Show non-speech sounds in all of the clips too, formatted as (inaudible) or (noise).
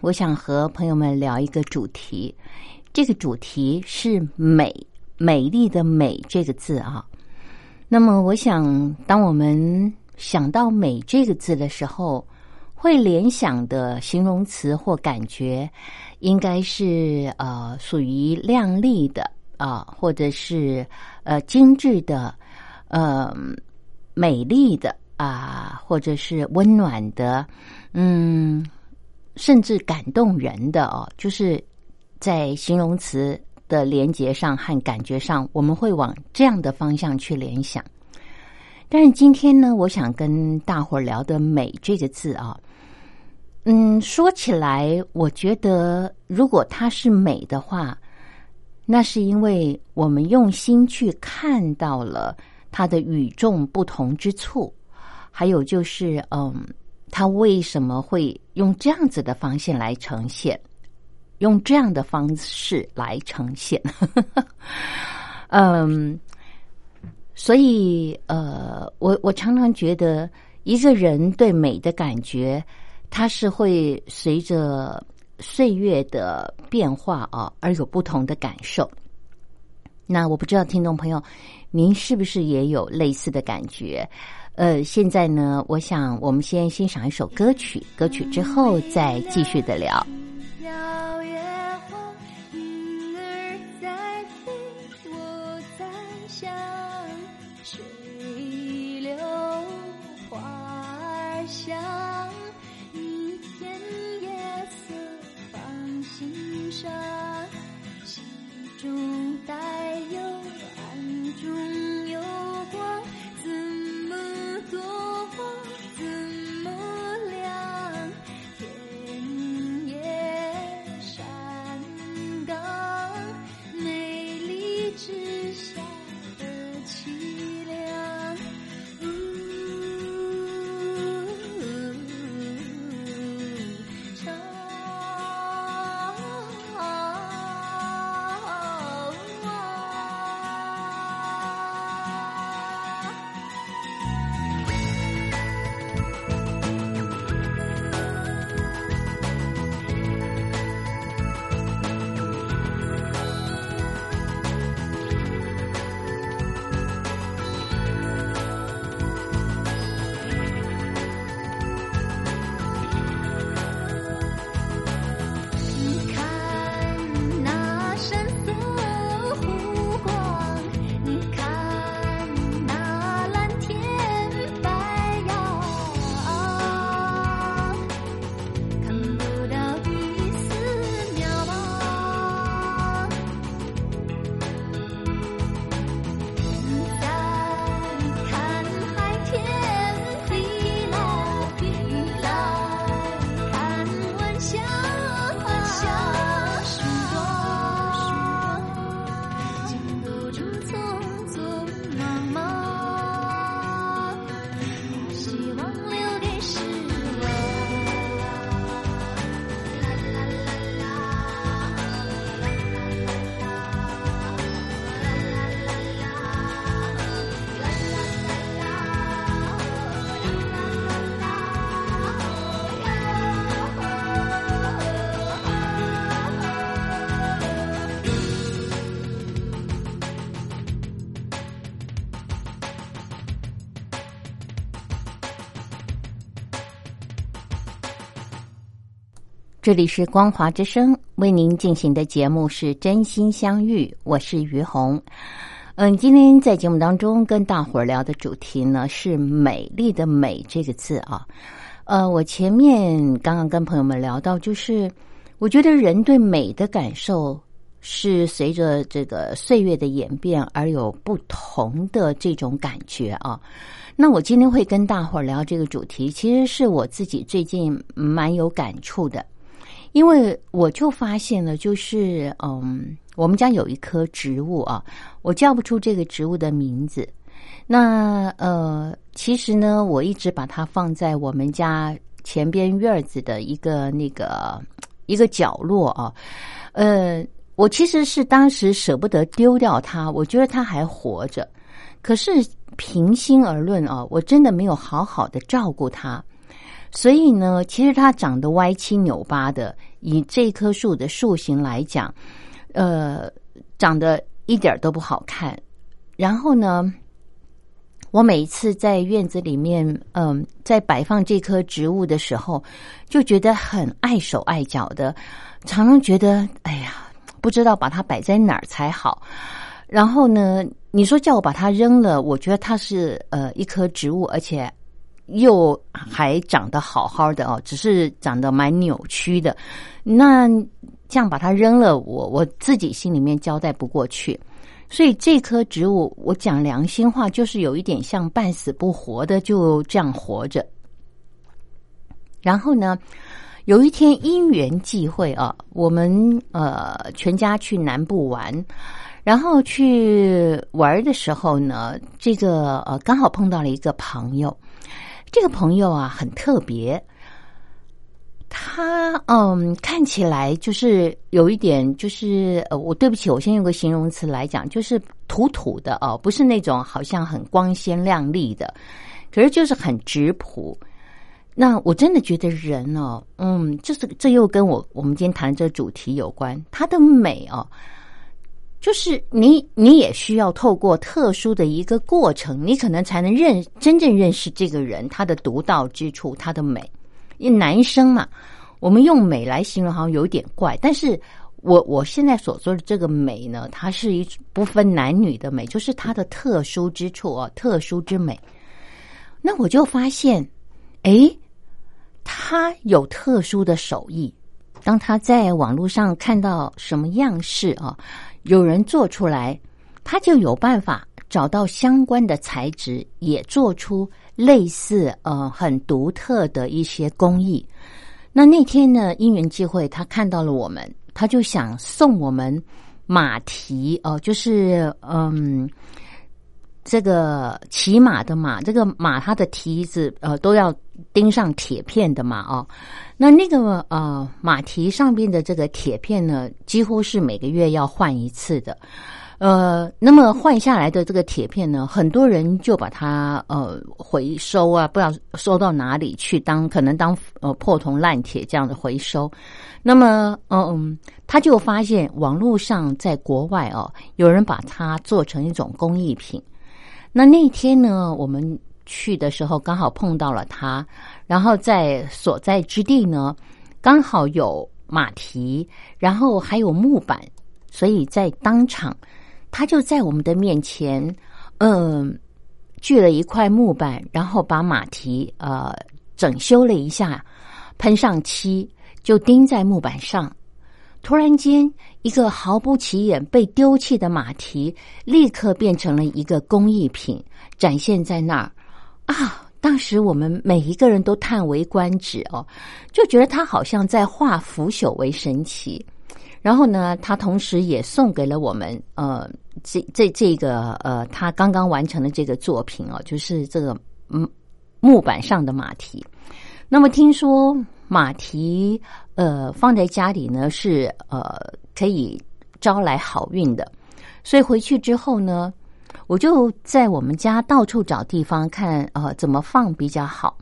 我想和朋友们聊一个主题，这个主题是“美”，美丽的“美”这个字啊。那么，我想，当我们想到“美”这个字的时候，会联想的形容词或感觉，应该是呃，属于亮丽的啊，或者是呃精致的，呃美丽的啊，或者是温暖的，嗯。甚至感动人的哦，就是在形容词的连接上和感觉上，我们会往这样的方向去联想。但是今天呢，我想跟大伙儿聊的“美”这个字啊，嗯，说起来，我觉得如果它是美的话，那是因为我们用心去看到了它的与众不同之处，还有就是，嗯。他为什么会用这样子的方式来呈现？用这样的方式来呈现？(laughs) 嗯，所以呃，我我常常觉得，一个人对美的感觉，它是会随着岁月的变化啊，而有不同的感受。那我不知道听众朋友，您是不是也有类似的感觉？呃现在呢我想我们先欣赏一首歌曲歌曲之后再继续的聊。花云儿在飞我在想水流花儿香一片放心上心中带有这里是光华之声为您进行的节目是真心相遇，我是于红。嗯，今天在节目当中跟大伙儿聊的主题呢是“美丽的美”这个字啊。呃，我前面刚刚跟朋友们聊到，就是我觉得人对美的感受是随着这个岁月的演变而有不同的这种感觉啊。那我今天会跟大伙儿聊这个主题，其实是我自己最近蛮有感触的。因为我就发现了，就是嗯，我们家有一棵植物啊，我叫不出这个植物的名字。那呃，其实呢，我一直把它放在我们家前边院子的一个那个一个角落啊。呃，我其实是当时舍不得丢掉它，我觉得它还活着。可是平心而论啊，我真的没有好好的照顾它。所以呢，其实它长得歪七扭八的。以这棵树的树形来讲，呃，长得一点都不好看。然后呢，我每一次在院子里面，嗯，在摆放这棵植物的时候，就觉得很碍手碍脚的，常常觉得，哎呀，不知道把它摆在哪儿才好。然后呢，你说叫我把它扔了，我觉得它是呃一棵植物，而且。又还长得好好的哦，只是长得蛮扭曲的。那这样把它扔了，我我自己心里面交代不过去。所以这棵植物，我讲良心话，就是有一点像半死不活的，就这样活着。然后呢，有一天因缘际会啊，我们呃全家去南部玩，然后去玩的时候呢，这个呃刚好碰到了一个朋友。这个朋友啊，很特别。他嗯，看起来就是有一点，就是呃，我对不起，我先用个形容词来讲，就是土土的哦，不是那种好像很光鲜亮丽的，可是就是很质朴。那我真的觉得人哦，嗯，就是这又跟我我们今天谈这主题有关，他的美哦。就是你，你也需要透过特殊的一个过程，你可能才能认真正认识这个人他的独到之处，他的美。因为男生嘛，我们用美来形容好像有点怪，但是我我现在所说的这个美呢，它是一不分男女的美，就是它的特殊之处哦，特殊之美。那我就发现，哎，他有特殊的手艺。当他在网络上看到什么样式啊？有人做出来，他就有办法找到相关的材质，也做出类似呃很独特的一些工艺。那那天呢，因缘际会，他看到了我们，他就想送我们马蹄哦，就是嗯，这个骑马的马，这个马它的蹄子呃都要钉上铁片的嘛哦。那那个呃马蹄上边的这个铁片呢，几乎是每个月要换一次的，呃，那么换下来的这个铁片呢，很多人就把它呃回收啊，不知道收到哪里去当可能当呃破铜烂铁这样的回收。那么嗯，他就发现网络上在国外哦，有人把它做成一种工艺品。那那天呢，我们。去的时候刚好碰到了他，然后在所在之地呢，刚好有马蹄，然后还有木板，所以在当场，他就在我们的面前，嗯，锯了一块木板，然后把马蹄呃整修了一下，喷上漆，就钉在木板上。突然间，一个毫不起眼、被丢弃的马蹄，立刻变成了一个工艺品，展现在那儿。啊！当时我们每一个人都叹为观止哦，就觉得他好像在化腐朽为神奇。然后呢，他同时也送给了我们呃，这这这个呃，他刚刚完成的这个作品哦，就是这个嗯木板上的马蹄。那么听说马蹄呃放在家里呢是呃可以招来好运的，所以回去之后呢。我就在我们家到处找地方看，呃，怎么放比较好。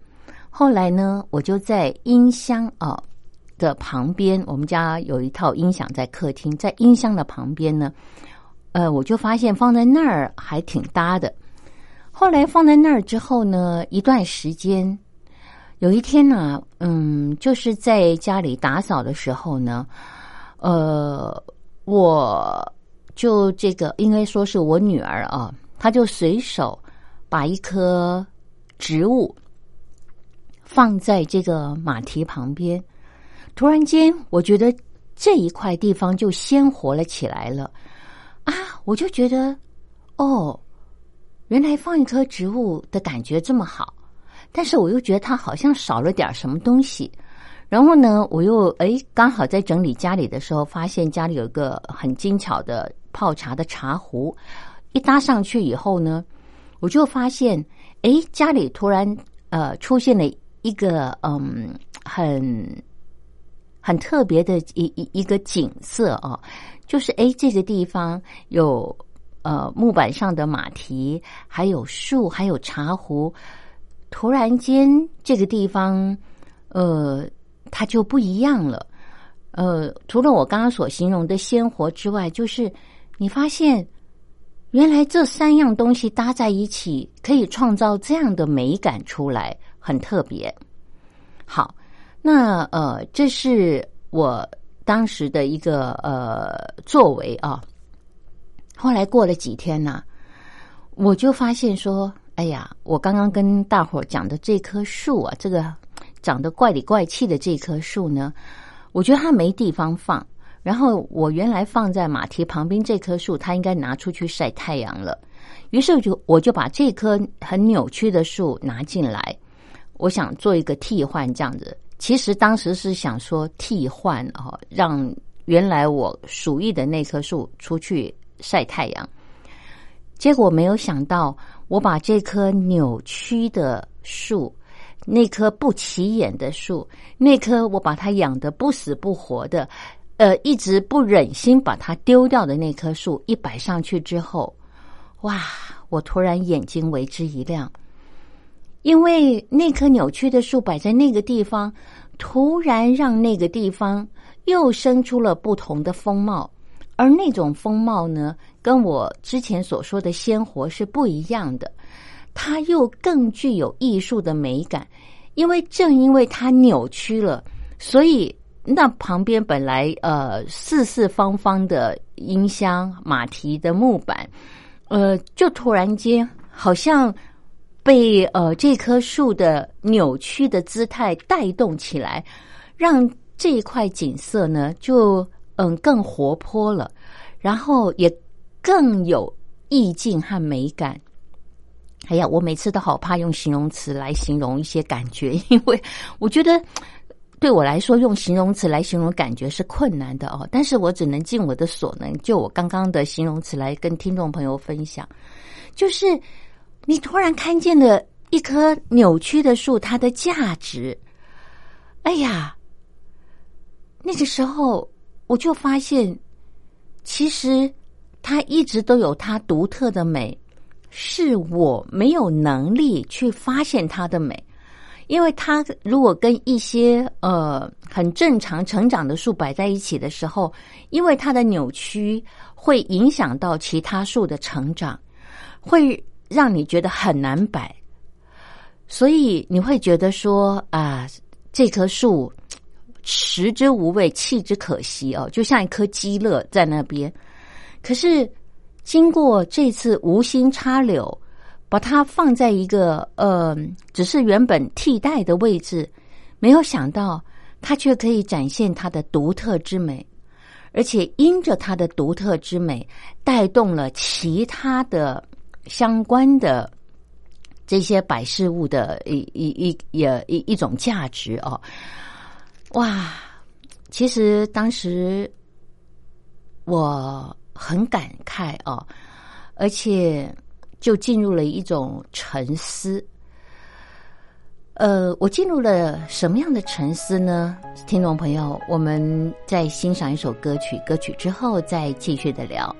后来呢，我就在音箱啊的旁边，我们家有一套音响在客厅，在音箱的旁边呢，呃，我就发现放在那儿还挺搭的。后来放在那儿之后呢，一段时间有一天呢，嗯，就是在家里打扫的时候呢，呃，我就这个应该说是我女儿啊，她就随手把一棵植物放在这个马蹄旁边，突然间，我觉得这一块地方就鲜活了起来了啊！我就觉得，哦，原来放一棵植物的感觉这么好。但是我又觉得它好像少了点什么东西，然后呢，我又哎刚好在整理家里的时候，发现家里有一个很精巧的泡茶的茶壶，一搭上去以后呢，我就发现哎家里突然呃出现了一个嗯很很特别的一一一个景色啊，就是哎这个地方有呃木板上的马蹄，还有树，还有茶壶。突然间，这个地方，呃，它就不一样了。呃，除了我刚刚所形容的鲜活之外，就是你发现，原来这三样东西搭在一起，可以创造这样的美感出来，很特别。好，那呃，这是我当时的一个呃作为啊。后来过了几天呢，我就发现说。哎呀，我刚刚跟大伙讲的这棵树啊，这个长得怪里怪气的这棵树呢，我觉得它没地方放。然后我原来放在马蹄旁边这棵树，它应该拿出去晒太阳了。于是就我就把这棵很扭曲的树拿进来，我想做一个替换，这样子。其实当时是想说替换哦，让原来我鼠疫的那棵树出去晒太阳。结果没有想到。我把这棵扭曲的树，那棵不起眼的树，那棵我把它养的不死不活的，呃，一直不忍心把它丢掉的那棵树，一摆上去之后，哇！我突然眼睛为之一亮，因为那棵扭曲的树摆在那个地方，突然让那个地方又生出了不同的风貌。而那种风貌呢，跟我之前所说的鲜活是不一样的，它又更具有艺术的美感。因为正因为它扭曲了，所以那旁边本来呃四四方方的音箱马蹄的木板，呃，就突然间好像被呃这棵树的扭曲的姿态带动起来，让这一块景色呢就。嗯，更活泼了，然后也更有意境和美感。哎呀，我每次都好怕用形容词来形容一些感觉，因为 (laughs) 我觉得对我来说用形容词来形容感觉是困难的哦。但是我只能尽我的所能，就我刚刚的形容词来跟听众朋友分享。就是你突然看见了一棵扭曲的树，它的价值。哎呀，那个时候。我就发现，其实它一直都有它独特的美，是我没有能力去发现它的美。因为它如果跟一些呃很正常成长的树摆在一起的时候，因为它的扭曲会影响到其他树的成长，会让你觉得很难摆。所以你会觉得说啊，这棵树。食之无味，弃之可惜哦，就像一颗鸡肋在那边。可是经过这次无心插柳，把它放在一个呃，只是原本替代的位置，没有想到它却可以展现它的独特之美，而且因着它的独特之美，带动了其他的相关的这些摆饰物的一一一也一一种价值哦。哇，其实当时我很感慨哦，而且就进入了一种沉思。呃，我进入了什么样的沉思呢？听众朋友，我们在欣赏一首歌曲，歌曲之后再继续的聊。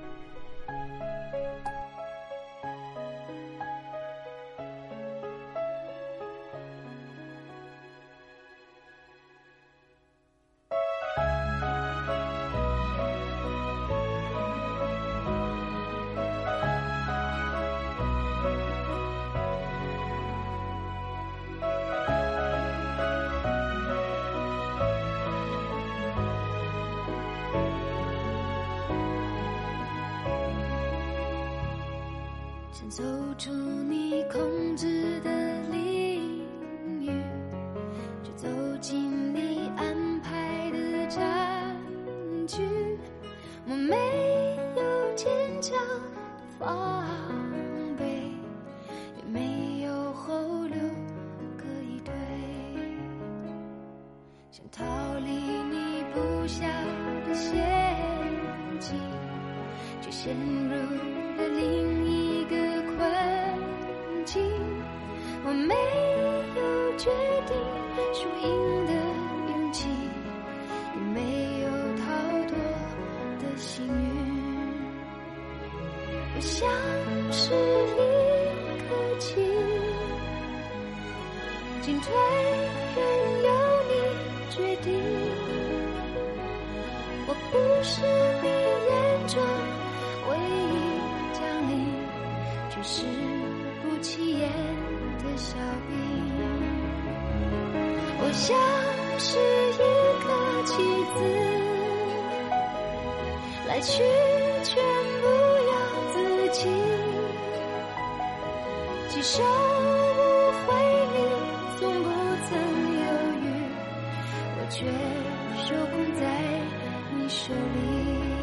我没有决定输赢的勇气，也没有逃脱的幸运。我像是一颗棋，进退任由你决定。我不是你眼中唯一将领，却是的小兵。我像是一颗棋子，来去全不由自己，几手无回你从不曾犹豫，我却受控在你手里。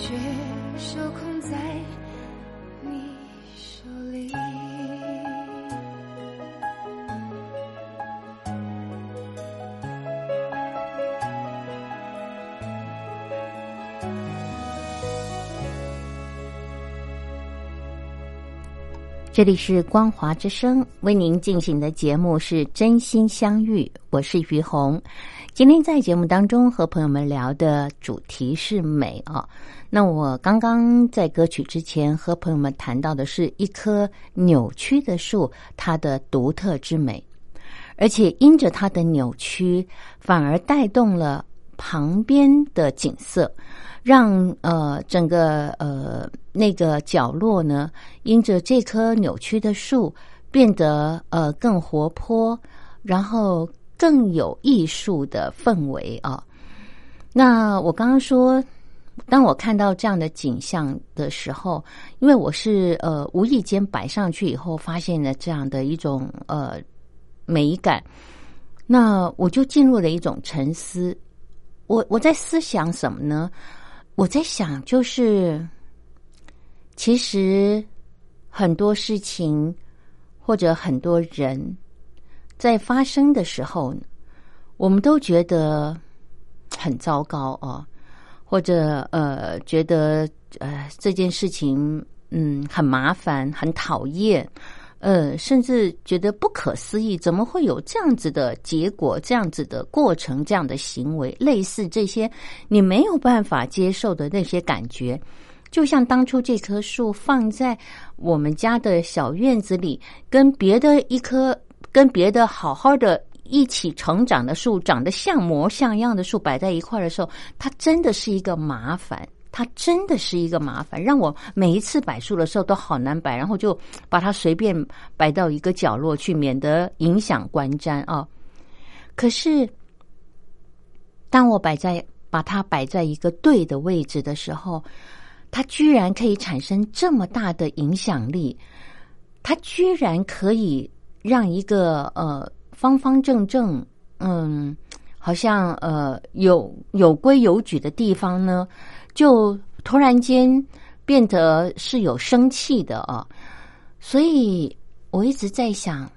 却受控在你手里。这里是光华之声为您进行的节目是真心相遇，我是于红。今天在节目当中和朋友们聊的主题是美啊。那我刚刚在歌曲之前和朋友们谈到的是一棵扭曲的树，它的独特之美，而且因着它的扭曲，反而带动了旁边的景色。让呃整个呃那个角落呢，因着这棵扭曲的树变得呃更活泼，然后更有艺术的氛围啊。那我刚刚说，当我看到这样的景象的时候，因为我是呃无意间摆上去以后，发现了这样的一种呃美感，那我就进入了一种沉思。我我在思想什么呢？我在想，就是其实很多事情或者很多人在发生的时候，我们都觉得很糟糕哦，或者呃觉得呃这件事情嗯很麻烦、很讨厌，呃甚至觉得不可思议，怎么会有这样子的结果、这样子的过程、这样的行为？类似这些你没有办法接受的那些感觉。就像当初这棵树放在我们家的小院子里，跟别的一棵、跟别的好好的一起成长的树，长得像模像样的树摆在一块的时候，它真的是一个麻烦。它真的是一个麻烦，让我每一次摆树的时候都好难摆，然后就把它随便摆到一个角落去，免得影响观瞻啊。可是，当我摆在把它摆在一个对的位置的时候，它居然可以产生这么大的影响力，它居然可以让一个呃方方正正，嗯，好像呃有有规有矩的地方呢，就突然间变得是有生气的啊！所以我一直在想，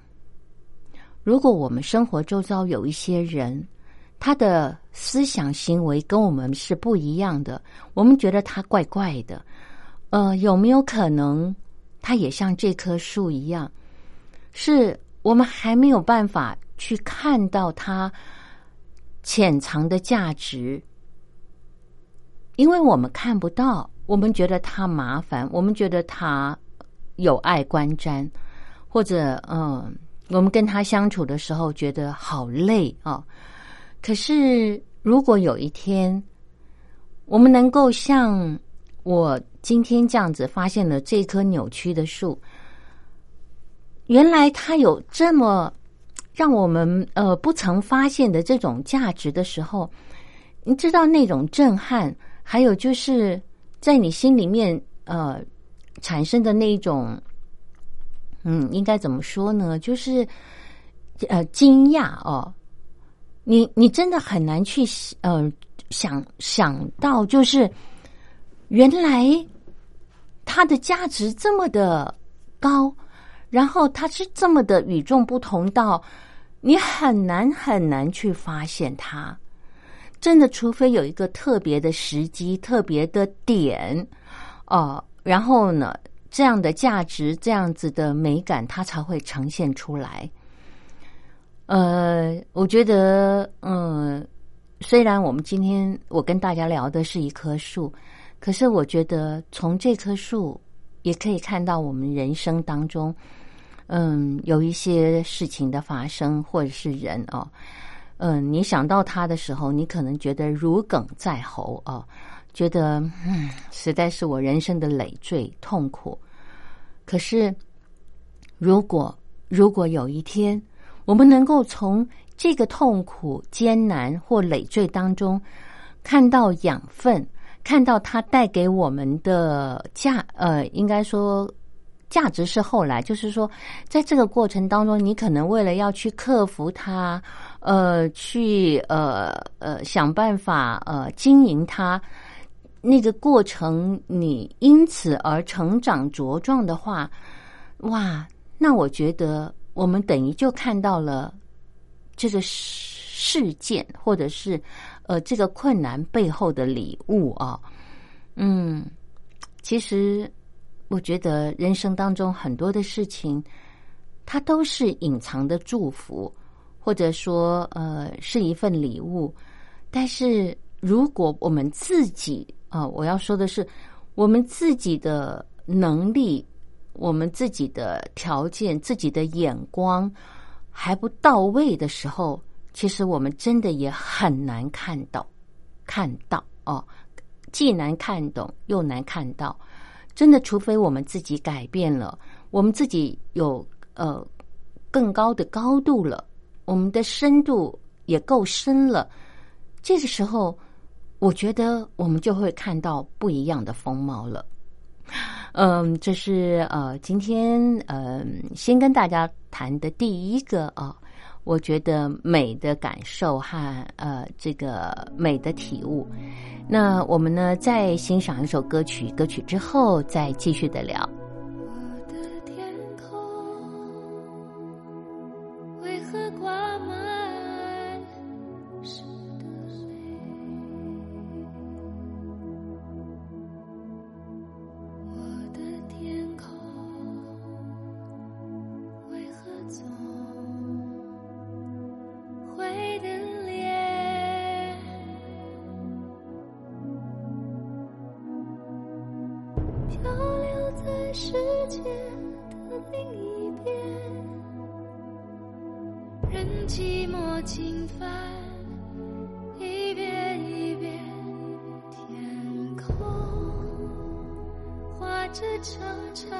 如果我们生活周遭有一些人，他的思想行为跟我们是不一样的，我们觉得他怪怪的。呃，有没有可能他也像这棵树一样，是我们还没有办法去看到它潜藏的价值？因为我们看不到，我们觉得它麻烦，我们觉得它有碍观瞻，或者嗯，我们跟他相处的时候觉得好累啊。可是，如果有一天，我们能够像我今天这样子发现了这棵扭曲的树，原来它有这么让我们呃不曾发现的这种价值的时候，你知道那种震撼，还有就是在你心里面呃产生的那一种，嗯，应该怎么说呢？就是呃惊讶哦。你你真的很难去呃想想到，就是原来它的价值这么的高，然后它是这么的与众不同，到你很难很难去发现它。真的，除非有一个特别的时机、特别的点，哦，然后呢，这样的价值、这样子的美感，它才会呈现出来。呃，我觉得，嗯，虽然我们今天我跟大家聊的是一棵树，可是我觉得从这棵树也可以看到我们人生当中，嗯，有一些事情的发生，或者是人哦，嗯，你想到他的时候，你可能觉得如鲠在喉哦，觉得嗯，实在是我人生的累赘痛苦。可是，如果如果有一天，我们能够从这个痛苦、艰难或累赘当中看到养分，看到它带给我们的价，呃，应该说价值是后来，就是说，在这个过程当中，你可能为了要去克服它，呃，去呃呃想办法呃经营它，那个过程你因此而成长茁壮的话，哇，那我觉得。我们等于就看到了这个事件，或者是呃这个困难背后的礼物啊。嗯，其实我觉得人生当中很多的事情，它都是隐藏的祝福，或者说呃是一份礼物。但是如果我们自己啊，我要说的是，我们自己的能力。我们自己的条件、自己的眼光还不到位的时候，其实我们真的也很难看到，看到哦，既难看懂又难看到。真的，除非我们自己改变了，我们自己有呃更高的高度了，我们的深度也够深了，这个时候，我觉得我们就会看到不一样的风貌了。嗯，这是呃，今天嗯，先跟大家谈的第一个啊，我觉得美的感受和呃这个美的体悟。那我们呢，再欣赏一首歌曲，歌曲之后再继续的聊。轻帆，一遍一遍，天空画着长长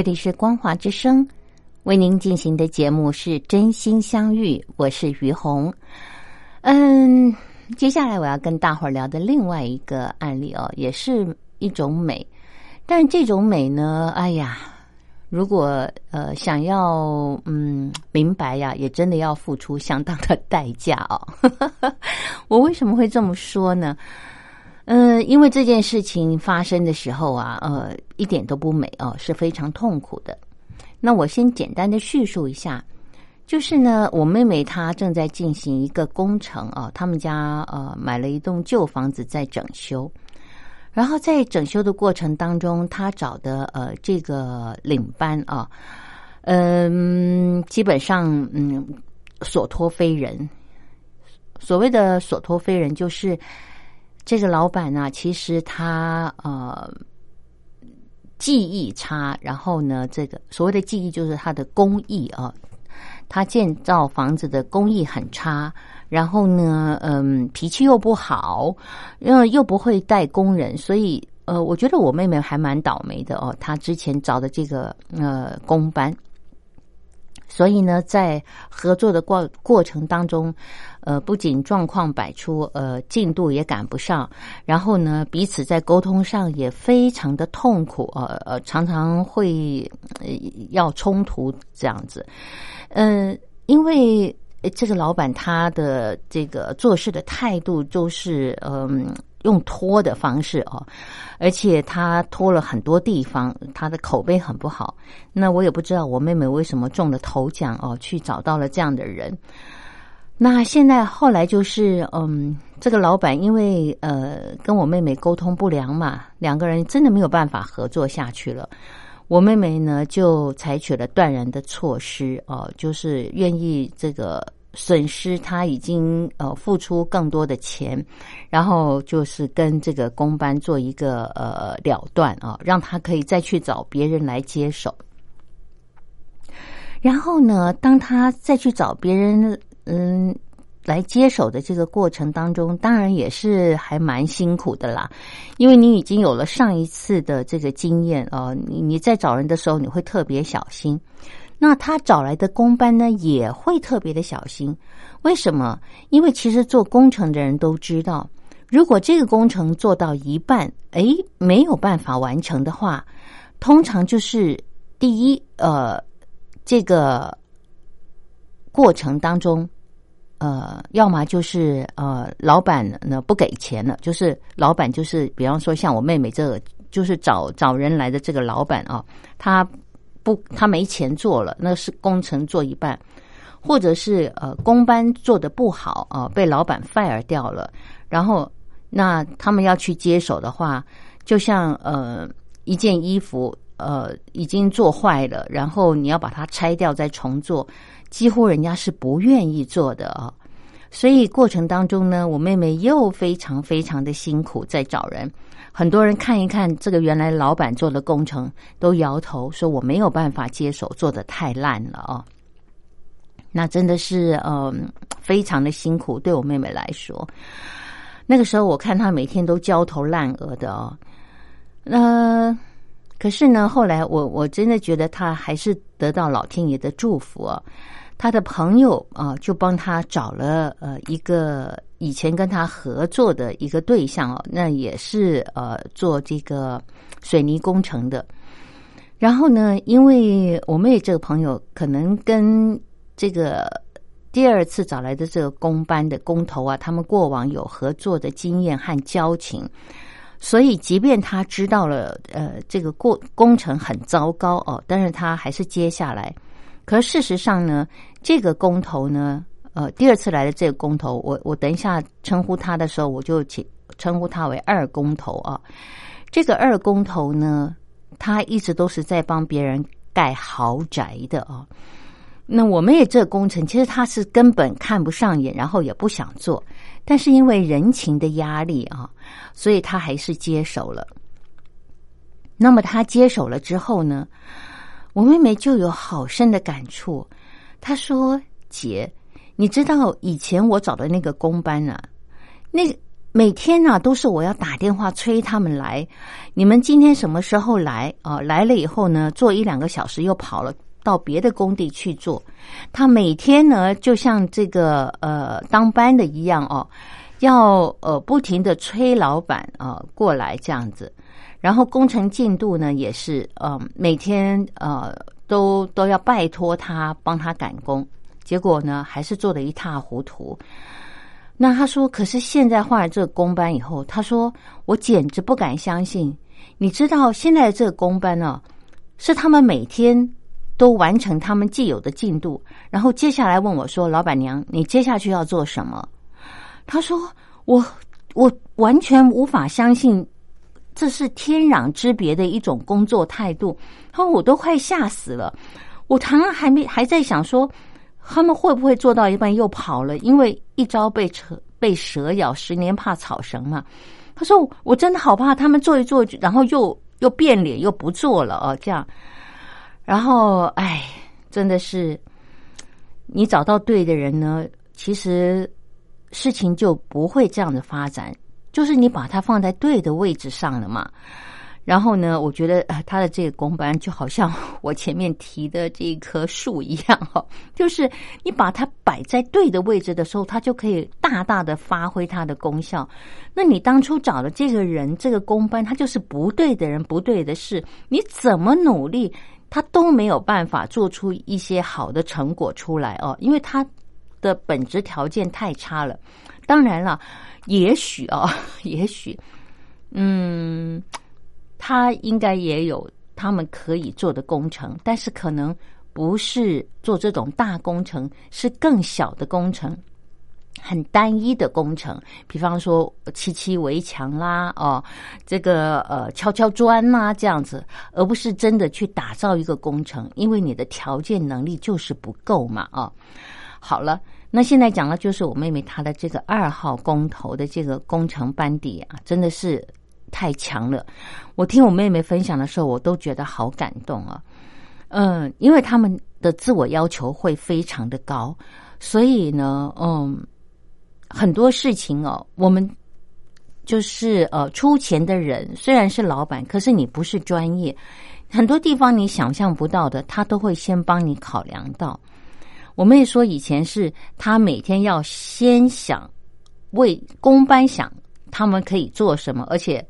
这里是光华之声，为您进行的节目是真心相遇，我是于红。嗯，接下来我要跟大伙儿聊的另外一个案例哦，也是一种美，但这种美呢，哎呀，如果呃想要嗯明白呀，也真的要付出相当的代价哦。(laughs) 我为什么会这么说呢？嗯，因为这件事情发生的时候啊，呃，一点都不美哦，是非常痛苦的。那我先简单的叙述一下，就是呢，我妹妹她正在进行一个工程啊，他们家呃买了一栋旧房子在整修，然后在整修的过程当中，他找的呃这个领班啊，嗯，基本上嗯所托非人。所谓的所托非人，就是这个老板呢，其实他呃技艺差，然后呢，这个所谓的技艺就是他的工艺啊，他建造房子的工艺很差。然后呢，嗯，脾气又不好，因为又不会带工人，所以呃，我觉得我妹妹还蛮倒霉的哦。她之前找的这个呃工班，所以呢，在合作的过过程当中，呃，不仅状况百出，呃，进度也赶不上，然后呢，彼此在沟通上也非常的痛苦，呃呃，常常会要冲突这样子，嗯，因为。这个老板他的这个做事的态度都是嗯用拖的方式哦，而且他拖了很多地方，他的口碑很不好。那我也不知道我妹妹为什么中了头奖哦，去找到了这样的人。那现在后来就是嗯，这个老板因为呃跟我妹妹沟通不良嘛，两个人真的没有办法合作下去了。我妹妹呢，就采取了断然的措施哦，就是愿意这个损失，他已经呃付出更多的钱，然后就是跟这个公班做一个呃了断啊，让他可以再去找别人来接手。然后呢，当他再去找别人，嗯。来接手的这个过程当中，当然也是还蛮辛苦的啦，因为你已经有了上一次的这个经验哦，你你在找人的时候你会特别小心，那他找来的工班呢也会特别的小心，为什么？因为其实做工程的人都知道，如果这个工程做到一半，哎，没有办法完成的话，通常就是第一，呃，这个过程当中。呃，要么就是呃，老板呢不给钱了，就是老板就是，比方说像我妹妹这个，就是找找人来的这个老板啊，他他没钱做了，那是工程做一半，或者是呃工班做的不好啊，被老板 fire 掉了，然后那他们要去接手的话，就像呃一件衣服呃已经做坏了，然后你要把它拆掉再重做。几乎人家是不愿意做的啊，所以过程当中呢，我妹妹又非常非常的辛苦在找人。很多人看一看这个原来老板做的工程，都摇头说我没有办法接手，做的太烂了哦。那真的是嗯，非常的辛苦对我妹妹来说。那个时候我看她每天都焦头烂额的哦。那可是呢，后来我我真的觉得她还是得到老天爷的祝福啊。他的朋友啊，就帮他找了呃一个以前跟他合作的一个对象哦，那也是呃做这个水泥工程的。然后呢，因为我妹这个朋友可能跟这个第二次找来的这个工班的工头啊，他们过往有合作的经验和交情，所以即便他知道了呃这个过工程很糟糕哦，但是他还是接下来。可事实上呢，这个工头呢，呃，第二次来的这个工头，我我等一下称呼他的时候，我就请称呼他为二工头啊。这个二工头呢，他一直都是在帮别人盖豪宅的啊。那我们也这工程，其实他是根本看不上眼，然后也不想做，但是因为人情的压力啊，所以他还是接手了。那么他接手了之后呢？我妹妹就有好深的感触，她说：“姐，你知道以前我找的那个工班啊，那每天呢都是我要打电话催他们来。你们今天什么时候来啊？来了以后呢，做一两个小时又跑了到别的工地去做。他每天呢就像这个呃当班的一样哦，要呃不停的催老板啊过来这样子。”然后工程进度呢，也是呃每天呃都都要拜托他帮他赶工，结果呢还是做的一塌糊涂。那他说，可是现在换了这个工班以后，他说我简直不敢相信。你知道现在这个工班呢，是他们每天都完成他们既有的进度，然后接下来问我说：“老板娘，你接下去要做什么？”他说：“我我完全无法相信。”这是天壤之别的一种工作态度。他说我都快吓死了，我常常还没还在想说，他们会不会做到一半又跑了？因为一朝被蛇被蛇咬，十年怕草绳嘛。他说：“我真的好怕他们做一做，然后又又变脸，又不做了哦，这样。然后，哎，真的是你找到对的人呢，其实事情就不会这样的发展。就是你把它放在对的位置上了嘛。”然后呢，我觉得啊，他的这个公班就好像我前面提的这一棵树一样哈，(laughs) 就是你把它摆在对的位置的时候，它就可以大大的发挥它的功效。那你当初找的这个人，这个公班，他就是不对的人，不对的事，你怎么努力，他都没有办法做出一些好的成果出来哦，因为他的本质条件太差了。当然了，也许啊，也许，嗯。他应该也有他们可以做的工程，但是可能不是做这种大工程，是更小的工程，很单一的工程。比方说砌砌围墙啦，哦，这个呃敲敲砖呐，这样子，而不是真的去打造一个工程，因为你的条件能力就是不够嘛，啊。好了，那现在讲的就是我妹妹她的这个二号工头的这个工程班底啊，真的是。太强了！我听我妹妹分享的时候，我都觉得好感动啊。嗯，因为他们的自我要求会非常的高，所以呢，嗯，很多事情哦，我们就是呃出钱的人虽然是老板，可是你不是专业，很多地方你想象不到的，他都会先帮你考量到。我妹说以前是他每天要先想为公班想他们可以做什么，而且。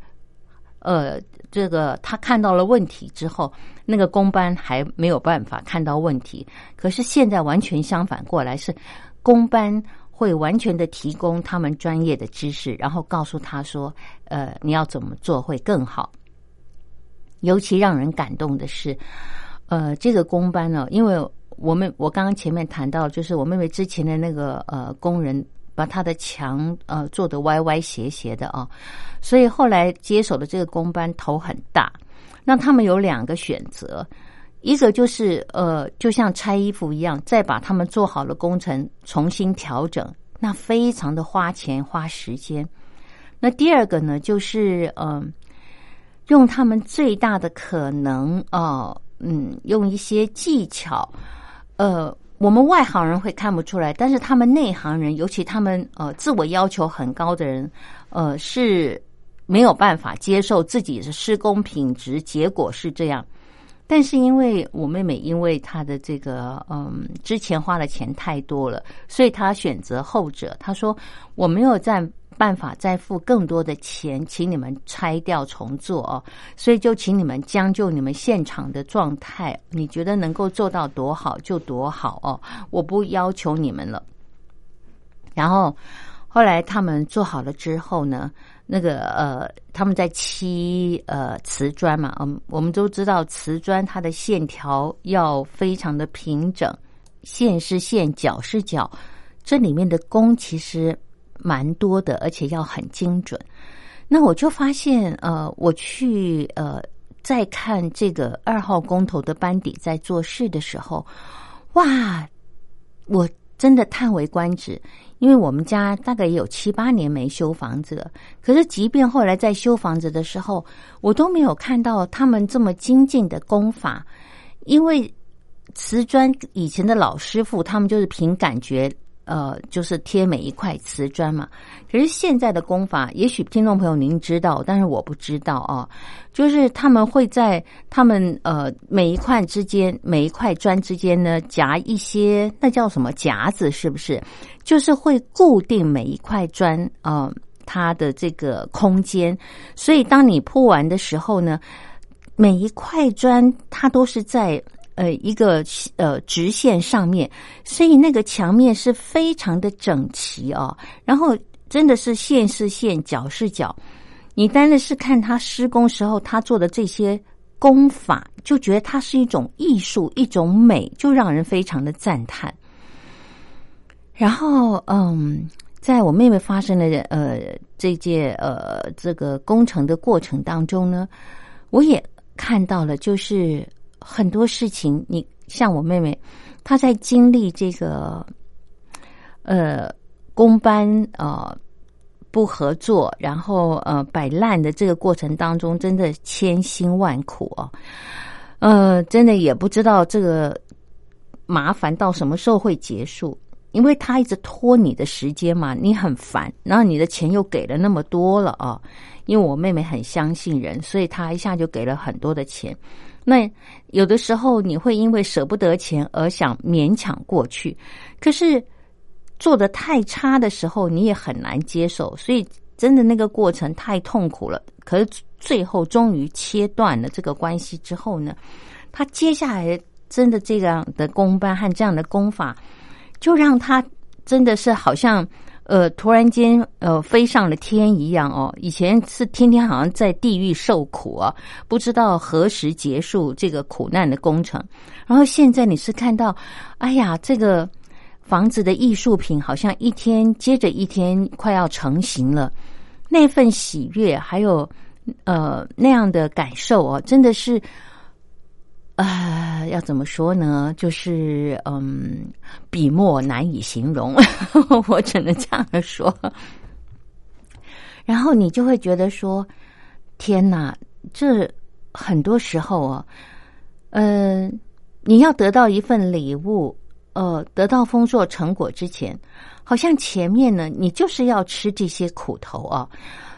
呃，这个他看到了问题之后，那个工班还没有办法看到问题。可是现在完全相反过来，是工班会完全的提供他们专业的知识，然后告诉他说：“呃，你要怎么做会更好。”尤其让人感动的是，呃，这个工班呢，因为我们我刚刚前面谈到，就是我妹妹之前的那个呃工人。把他的墙呃做的歪歪斜斜的啊，所以后来接手的这个工班头很大。那他们有两个选择，一个就是呃，就像拆衣服一样，再把他们做好的工程重新调整，那非常的花钱花时间。那第二个呢，就是嗯，用他们最大的可能啊，嗯，用一些技巧，呃。我们外行人会看不出来，但是他们内行人，尤其他们呃自我要求很高的人，呃是没有办法接受自己的施工品质结果是这样。但是因为我妹妹因为她的这个嗯之前花的钱太多了，所以她选择后者。她说我没有在。办法再付更多的钱，请你们拆掉重做哦。所以就请你们将就你们现场的状态，你觉得能够做到多好就多好哦，我不要求你们了。然后后来他们做好了之后呢，那个呃，他们在漆呃瓷砖嘛，嗯，我们都知道瓷砖它的线条要非常的平整，线是线，角是角，这里面的工其实。蛮多的，而且要很精准。那我就发现，呃，我去呃再看这个二号工头的班底在做事的时候，哇，我真的叹为观止。因为我们家大概也有七八年没修房子了，可是即便后来在修房子的时候，我都没有看到他们这么精进的功法。因为瓷砖以前的老师傅，他们就是凭感觉。呃，就是贴每一块瓷砖嘛。可是现在的工法，也许听众朋友您知道，但是我不知道啊。就是他们会在他们呃每一块之间，每一块砖之间呢夹一些，那叫什么夹子？是不是？就是会固定每一块砖啊它的这个空间。所以当你铺完的时候呢，每一块砖它都是在。呃，一个呃直线上面，所以那个墙面是非常的整齐哦。然后真的是线是线，角是角。你单的是看他施工时候他做的这些工法，就觉得它是一种艺术，一种美，就让人非常的赞叹。然后，嗯，在我妹妹发生的呃这届呃这个工程的过程当中呢，我也看到了，就是很多事情，你像我妹妹，她在经历这个呃工班呃不合作，然后呃摆烂的这个过程当中，真的千辛万苦哦，呃，真的也不知道这个麻烦到什么时候会结束。因为他一直拖你的时间嘛，你很烦，然后你的钱又给了那么多了啊。因为我妹妹很相信人，所以她一下就给了很多的钱。那有的时候你会因为舍不得钱而想勉强过去，可是做的太差的时候你也很难接受，所以真的那个过程太痛苦了。可是最后终于切断了这个关系之后呢，他接下来真的这样的工班和这样的功法。就让他真的是好像呃突然间呃飞上了天一样哦，以前是天天好像在地狱受苦啊，不知道何时结束这个苦难的工程。然后现在你是看到，哎呀，这个房子的艺术品好像一天接着一天快要成型了，那份喜悦还有呃那样的感受哦，真的是。啊，要怎么说呢？就是嗯，笔墨难以形容，(laughs) 我只能这样说。然后你就会觉得说：“天哪，这很多时候啊，嗯，你要得到一份礼物，呃，得到丰硕成果之前，好像前面呢，你就是要吃这些苦头啊。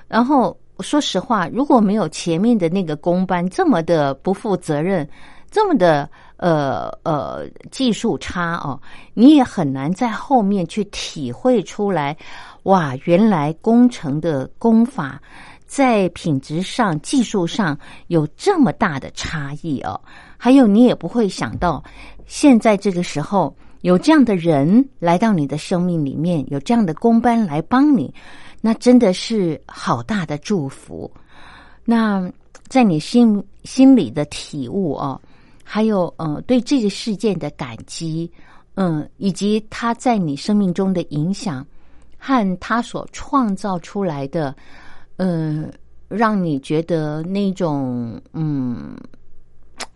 然后说实话，如果没有前面的那个公班这么的不负责任。”这么的呃呃技术差哦，你也很难在后面去体会出来，哇，原来工程的工法在品质上、技术上有这么大的差异哦。还有，你也不会想到，现在这个时候有这样的人来到你的生命里面，有这样的工班来帮你，那真的是好大的祝福。那在你心心里的体悟哦。还有，呃，对这个事件的感激，嗯，以及他在你生命中的影响，和他所创造出来的，嗯，让你觉得那种嗯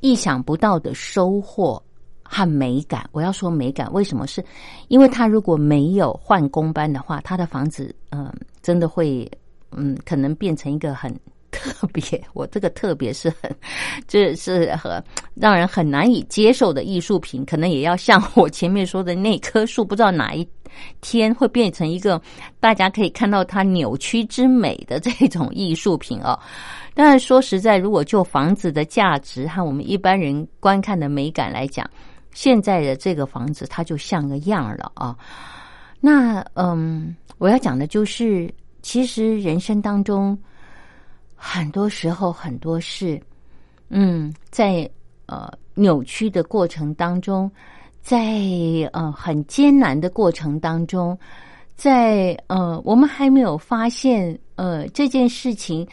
意想不到的收获和美感。我要说美感，为什么？是因为他如果没有换工班的话，他的房子，嗯，真的会，嗯，可能变成一个很。特别，(laughs) 我这个特别是很，这是很让人很难以接受的艺术品，可能也要像我前面说的那棵树，不知道哪一天会变成一个大家可以看到它扭曲之美的这种艺术品哦。(laughs) 但是说实在，如果就房子的价值和我们一般人观看的美感来讲，现在的这个房子它就像个样了啊。那嗯，我要讲的就是，其实人生当中。很多时候，很多事，嗯，在呃扭曲的过程当中，在呃很艰难的过程当中，在呃我们还没有发现呃这件事情，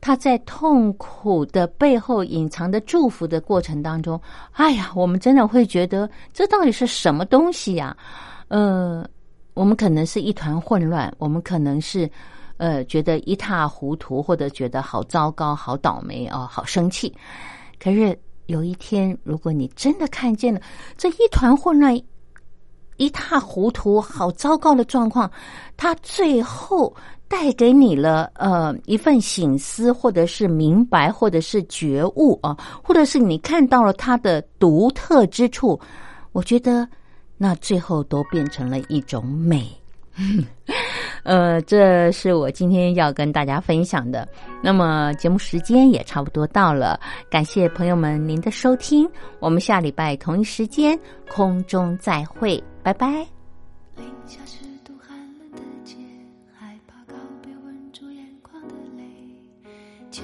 它在痛苦的背后隐藏的祝福的过程当中，哎呀，我们真的会觉得这到底是什么东西呀？呃，我们可能是一团混乱，我们可能是。呃，觉得一塌糊涂，或者觉得好糟糕、好倒霉哦，好生气。可是有一天，如果你真的看见了这一团混乱、一塌糊涂、好糟糕的状况，它最后带给你了呃一份醒思，或者是明白，或者是觉悟啊，或者是你看到了它的独特之处，我觉得那最后都变成了一种美。呃，这是我今天要跟大家分享的。那么节目时间也差不多到了，感谢朋友们您的收听，我们下礼拜同一时间空中再会，拜拜。就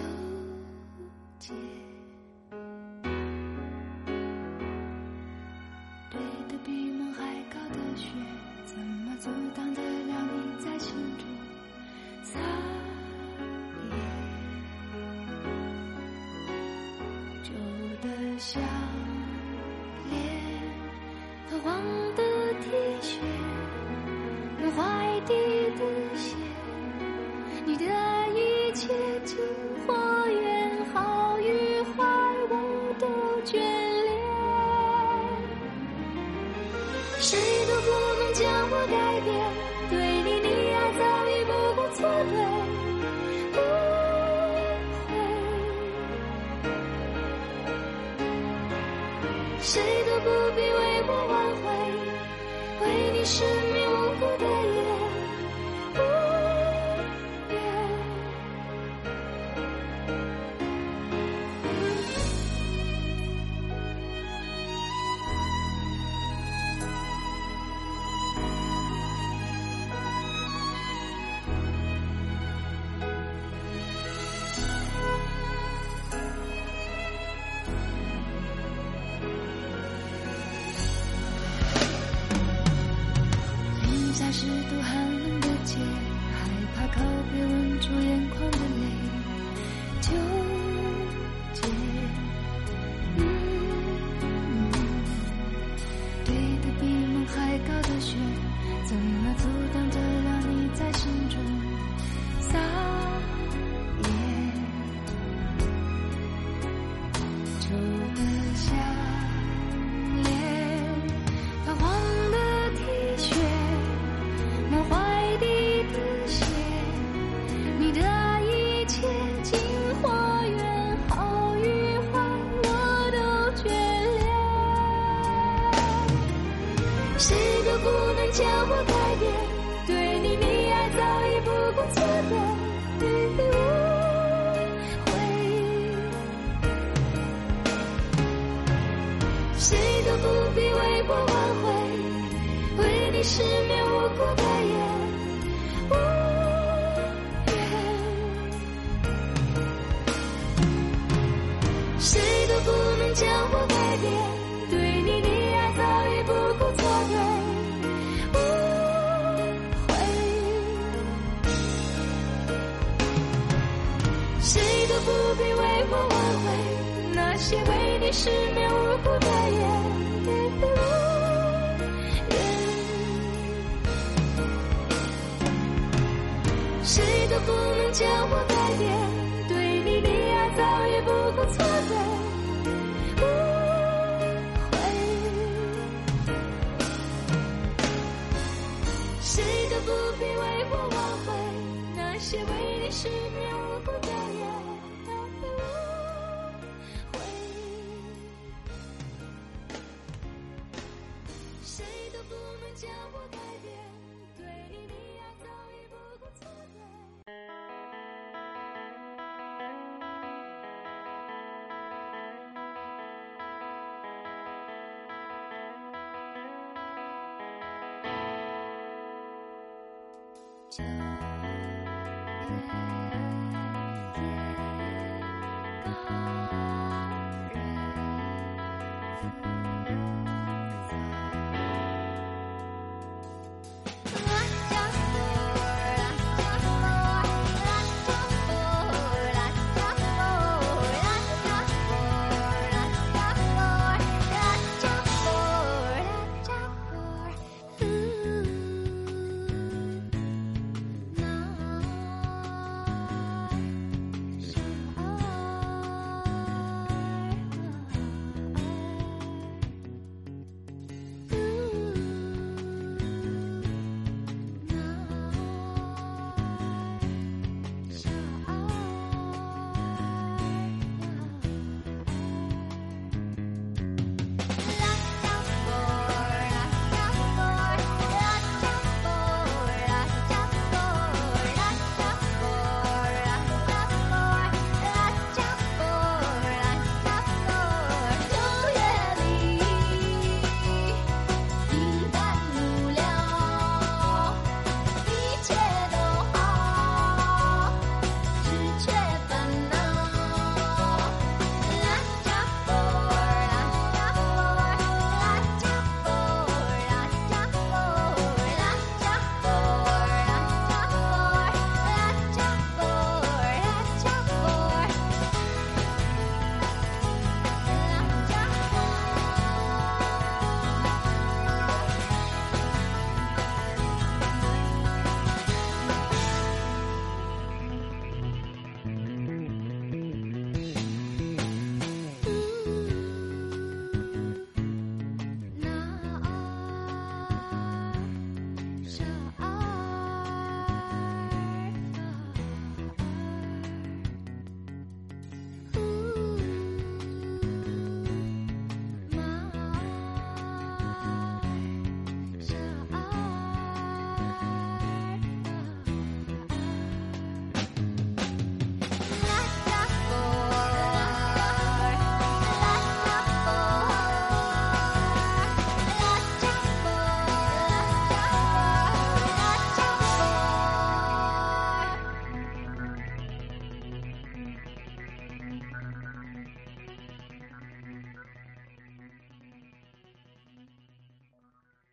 相连，泛黄的 T 恤，怀里的鞋，你的一切近或远，好与坏，我都眷恋。谁都不能将我改变，对你，你爱早已不顾错对。些为你失